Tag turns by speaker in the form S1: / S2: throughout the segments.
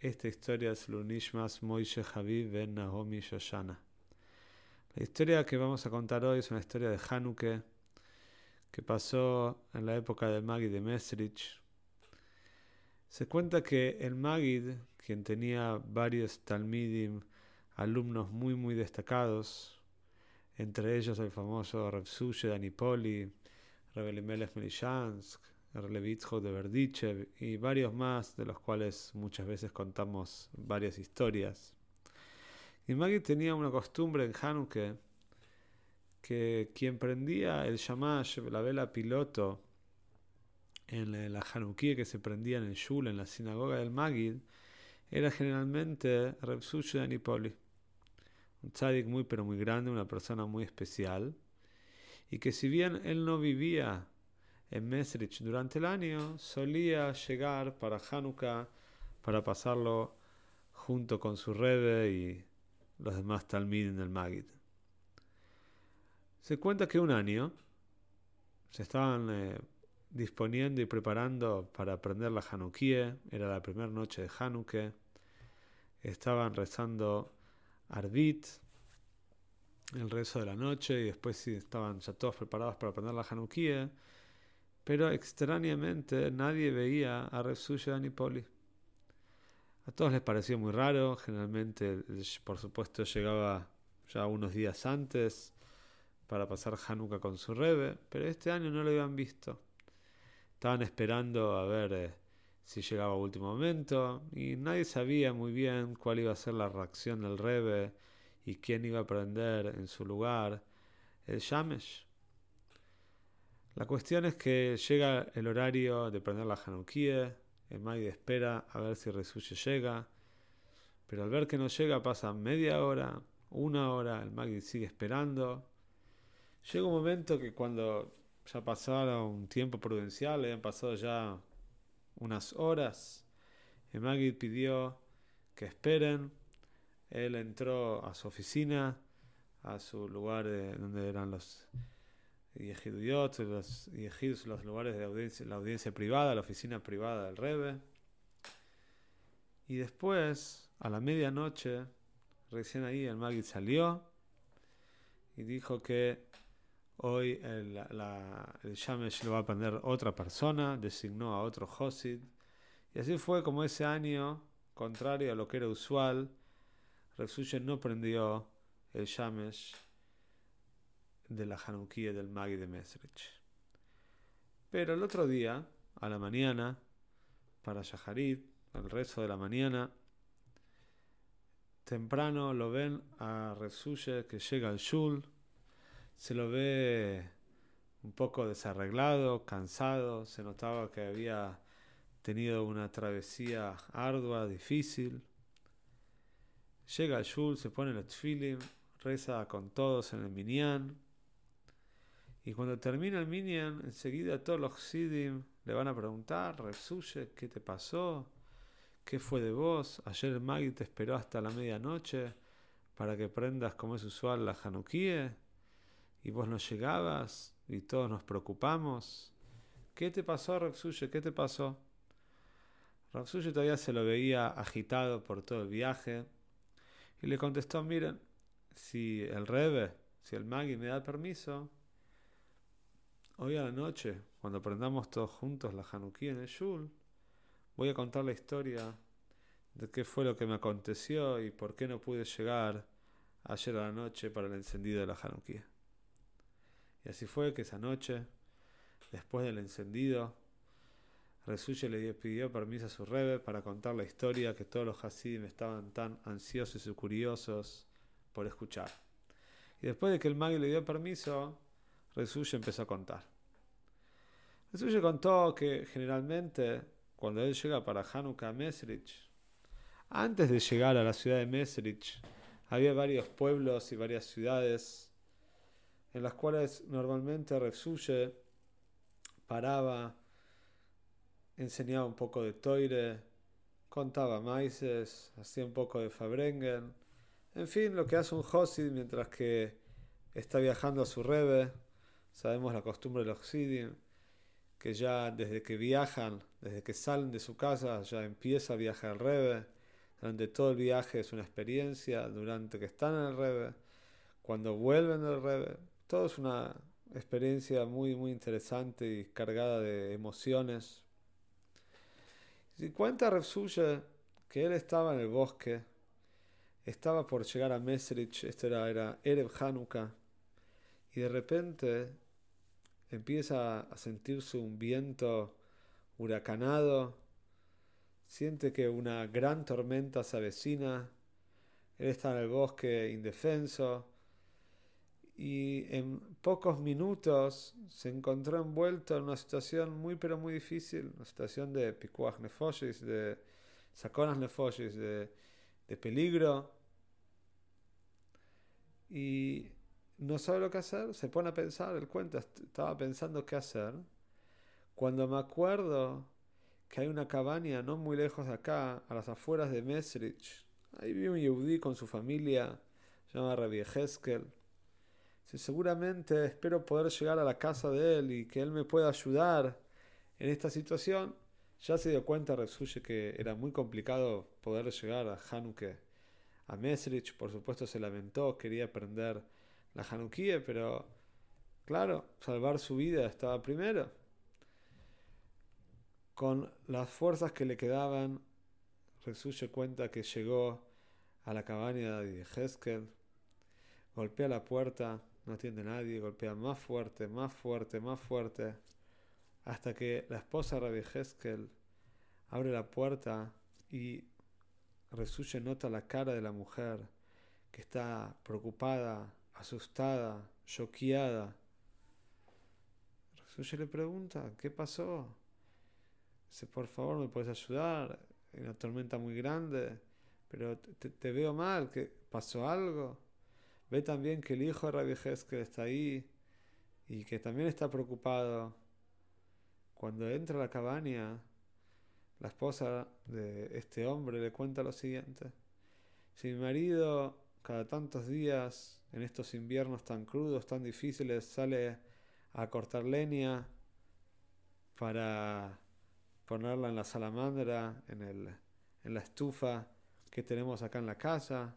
S1: Esta historia es Lunishmas Moishe Ben Naomi Shoshana. La historia que vamos a contar hoy es una historia de Hanukkah que pasó en la época del Magid de Mesrich. Se cuenta que el Magid, quien tenía varios Talmidim, alumnos muy muy destacados, entre ellos el famoso Rav Sushe Danipoli, Rav Elimelech Melishansk, De Berdichev y varios más, de los cuales muchas veces contamos varias historias. Y Maggie tenía una costumbre en Hanukkah que quien prendía el Shamash, la vela piloto, en la Hanukkah que se prendía en el Shul, en la sinagoga del Magid, era generalmente Reb de Anipoli, un tzadik muy pero muy grande, una persona muy especial, y que si bien él no vivía en Mesrich durante el año, solía llegar para Hanukkah para pasarlo junto con su Rebe y los demás Talmid en el Magid. Se cuenta que un año se estaban eh, disponiendo y preparando para aprender la Hanukkah, era la primera noche de Hanukkah, estaban rezando Arbit, el rezo de la noche, y después estaban ya todos preparados para aprender la Hanukkah, pero extrañamente nadie veía a Resuya Anipoli. A todos les pareció muy raro, generalmente, por supuesto, llegaba ya unos días antes para pasar Hanukkah con su rebe, pero este año no lo habían visto. Estaban esperando a ver eh, si llegaba a último momento y nadie sabía muy bien cuál iba a ser la reacción del rebe y quién iba a prender en su lugar el Shamesh. La cuestión es que llega el horario de prender la Hanukkah, el Magdi espera a ver si Resuche llega, pero al ver que no llega pasa media hora, una hora, el Magdi sigue esperando. Llega un momento que cuando ya pasara un tiempo prudencial, han pasado ya unas horas, el Magid pidió que esperen. Él entró a su oficina, a su lugar donde eran los y Ejiduyot, los Ejidus, los lugares de audiencia, la audiencia privada, la oficina privada del Rebe. Y después, a la medianoche, recién ahí el Magid salió y dijo que hoy el, la, el Shamesh lo va a aprender otra persona, designó a otro Josid. Y así fue como ese año, contrario a lo que era usual, Resuye no prendió el Shamesh de la Hanukkah del Magi de Mesrich. Pero el otro día, a la mañana, para Shaharit, el resto de la mañana, temprano lo ven a Resuye que llega al Shul, se lo ve un poco desarreglado, cansado, se notaba que había tenido una travesía ardua, difícil. Llega al Shul, se pone el tfilim, reza con todos en el minyan y cuando termina el Minyan, enseguida todos los Sidim le van a preguntar, Resuye, ¿qué te pasó? ¿Qué fue de vos? Ayer el Magi te esperó hasta la medianoche para que prendas como es usual la Hanukkah y vos no llegabas y todos nos preocupamos. ¿Qué te pasó, Rapsuye? ¿Qué te pasó? Rapsuye todavía se lo veía agitado por todo el viaje y le contestó, miren, si el Rebe, si el Magi me da permiso, Hoy a la noche, cuando aprendamos todos juntos la Hanukkah en el Shul, voy a contar la historia de qué fue lo que me aconteció y por qué no pude llegar ayer a la noche para el encendido de la Hanukkah. Y así fue que esa noche, después del encendido, Resulye le pidió permiso a su rebe para contar la historia que todos los Hasidim estaban tan ansiosos y curiosos por escuchar. Y después de que el mago le dio permiso, Resulye empezó a contar. Resulye contó que generalmente cuando él llega para Hanukkah Mesrich, Antes de llegar a la ciudad de Mesrich, había varios pueblos y varias ciudades en las cuales normalmente Refsuye paraba, enseñaba un poco de toire, contaba maices, hacía un poco de Fabrengen, en fin, lo que hace un Hosid mientras que está viajando a su Rebe. Sabemos la costumbre de los Sidim, que ya desde que viajan, desde que salen de su casa, ya empieza a viajar al Rebe. Durante todo el viaje es una experiencia, durante que están en el Rebe, cuando vuelven del Rebe, todo es una experiencia muy, muy interesante y cargada de emociones. Y cuenta Repsuye que él estaba en el bosque, estaba por llegar a Mesrich, esto era, era Erev Hanukkah, y de repente empieza a sentirse un viento huracanado, siente que una gran tormenta se avecina, él está en el bosque indefenso, y en pocos minutos se encontró envuelto en una situación muy pero muy difícil, una situación de picuaj nefoshes, de saconas nefoshes, de, de peligro. Y no sabe lo que hacer, se pone a pensar, él cuenta, estaba pensando qué hacer, cuando me acuerdo que hay una cabaña no muy lejos de acá, a las afueras de Mesrich, ahí vive un yehudí con su familia, se llama Rabbi Heskel, seguramente espero poder llegar a la casa de él y que él me pueda ayudar en esta situación, ya se dio cuenta Repsuye que era muy complicado poder llegar a Hanukkah. A Mesrich, por supuesto, se lamentó, quería aprender la Hanukkah, pero claro, salvar su vida estaba primero. Con las fuerzas que le quedaban, Repsuye cuenta que llegó a la cabaña de Heskel, golpea la puerta, no atiende nadie, golpea más fuerte, más fuerte, más fuerte, hasta que la esposa Rabbi Heskel abre la puerta y Resuye nota la cara de la mujer que está preocupada, asustada, choqueada. Resuye le pregunta, ¿qué pasó? Dice, por favor, ¿me puedes ayudar? Hay una tormenta muy grande, pero te, veo mal, ¿qué pasó algo? Ve también que el hijo de Rabbi que está ahí y que también está preocupado. Cuando entra a la cabaña, la esposa de este hombre le cuenta lo siguiente. Si mi marido cada tantos días, en estos inviernos tan crudos, tan difíciles, sale a cortar leña para ponerla en la salamandra, en, el, en la estufa que tenemos acá en la casa,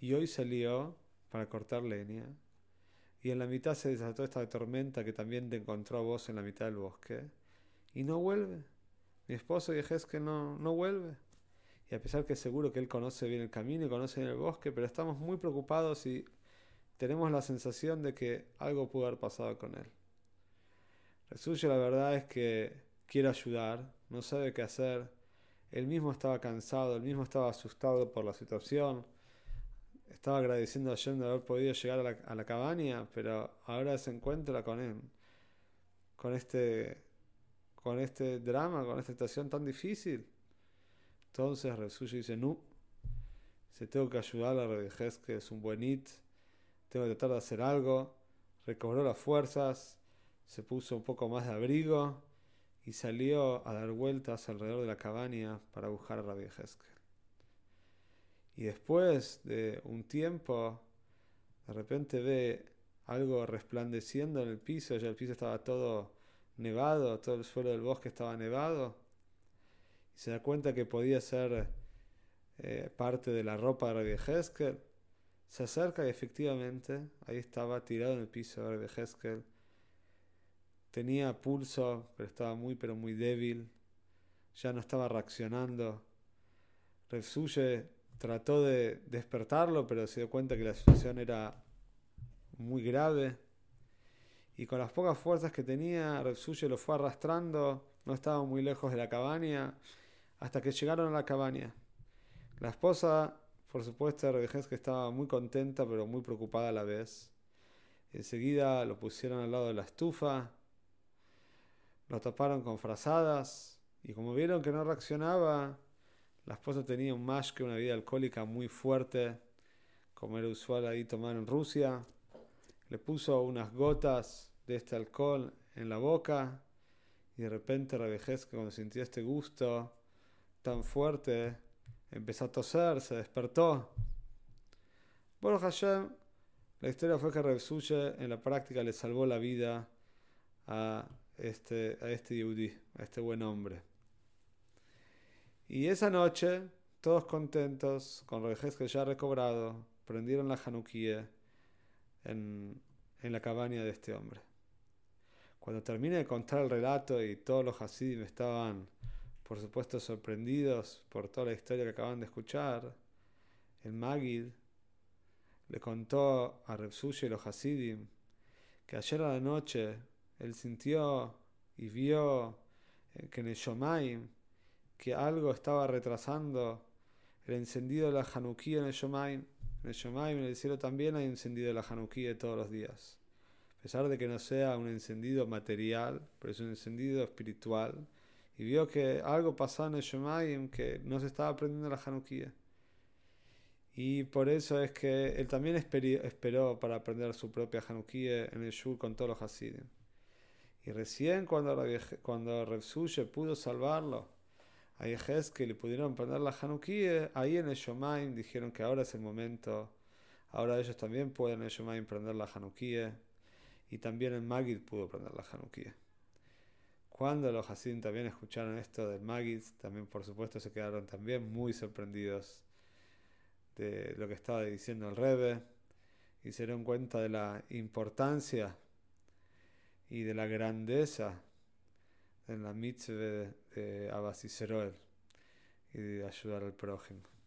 S1: y hoy salió para cortar leña. Y en la mitad se desató esta tormenta que también te encontró a vos en la mitad del bosque. Y no vuelve. Mi esposo dije es que no, no vuelve. Y a pesar que seguro que él conoce bien el camino y conoce bien el bosque, pero estamos muy preocupados y tenemos la sensación de que algo pudo haber pasado con él. El suyo la verdad es que quiere ayudar, no sabe qué hacer. Él mismo estaba cansado, él mismo estaba asustado por la situación estaba agradeciendo a Shem de haber podido llegar a la, cabaña, pero ahora se encuentra con él, con este, con este drama, con esta situación tan difícil. Entonces Resuyo dice, no, se tengo que ayudar a la que es un buen it, tengo que tratar de hacer algo, recobró las fuerzas, se puso un poco más de abrigo y salió a dar vueltas alrededor de la cabaña para buscar a Rabbi y después de un tiempo, de repente ve algo resplandeciendo en el piso, ya el piso estaba todo nevado, todo el suelo del bosque estaba nevado, se da cuenta que podía ser eh, parte de la ropa de Rabbi Heskel. Se acerca y efectivamente ahí estaba tirado en el piso de Rabbi Heskel. Tenía pulso, pero estaba muy, pero muy débil. Ya no estaba reaccionando. Refsuye trató de despertarlo, pero se dio cuenta que la situación era muy grave. Y con las pocas fuerzas que tenía, Repsuye lo fue arrastrando, no estaba muy lejos de la cabaña, hasta que llegaron a la cabaña. La esposa, por supuesto, que estaba muy contenta, pero muy preocupada a la vez. Enseguida lo pusieron al lado de la estufa, lo taparon con frazadas, y como vieron que no reaccionaba, La esposa tenía un mashke, una vida alcohólica muy fuerte, como era usual ahí tomar en Rusia. Le puso unas gotas de este alcohol en la boca y de repente que cuando sintió este gusto tan fuerte, empezó a toser, se despertó. Bueno, Hashem, la historia fue que Reb en la práctica le salvó la vida a este, a este Yehudi, a este buen hombre. Y esa noche, todos contentos, con que ya recobrado, prendieron la Hanukkah en, en la cabaña de este hombre. Cuando terminé de contar el relato y todos los Hasidim estaban, por supuesto, sorprendidos por toda la historia que acaban de escuchar, el Magid le contó a Repsuya y los Hasidim que ayer a la noche él sintió y vio que en el Shomaim que algo estaba retrasando el encendido de la Hanukkah en el Shomaim. En el Shomaim, en el cielo también hay encendido de la Hanukkah todos los días. A pesar de que no sea un encendido material, pero es un encendido espiritual. Y vio que algo pasaba en el Shomaim que no se estaba aprendiendo la Hanukkah. Y por eso es que él también esperó para aprender su propia Hanukkah en el Shul con todos los Hasidim. Y recién cuando, cuando pudo salvarlo, a que le pudieron poner la Hanukkah, ahí en el Shomaim dijeron que ahora es el momento, ahora ellos también pueden en el Shomaim prender la Hanukkah, y también el Magid pudo prender la Hanukkah. Cuando los Hasidim también escucharon esto del Magid, también por supuesto se quedaron también muy sorprendidos de lo que estaba diciendo el Rebbe y se dieron cuenta de la importancia y de la grandeza en la mitzvah de, de y de ayudar al prójimo.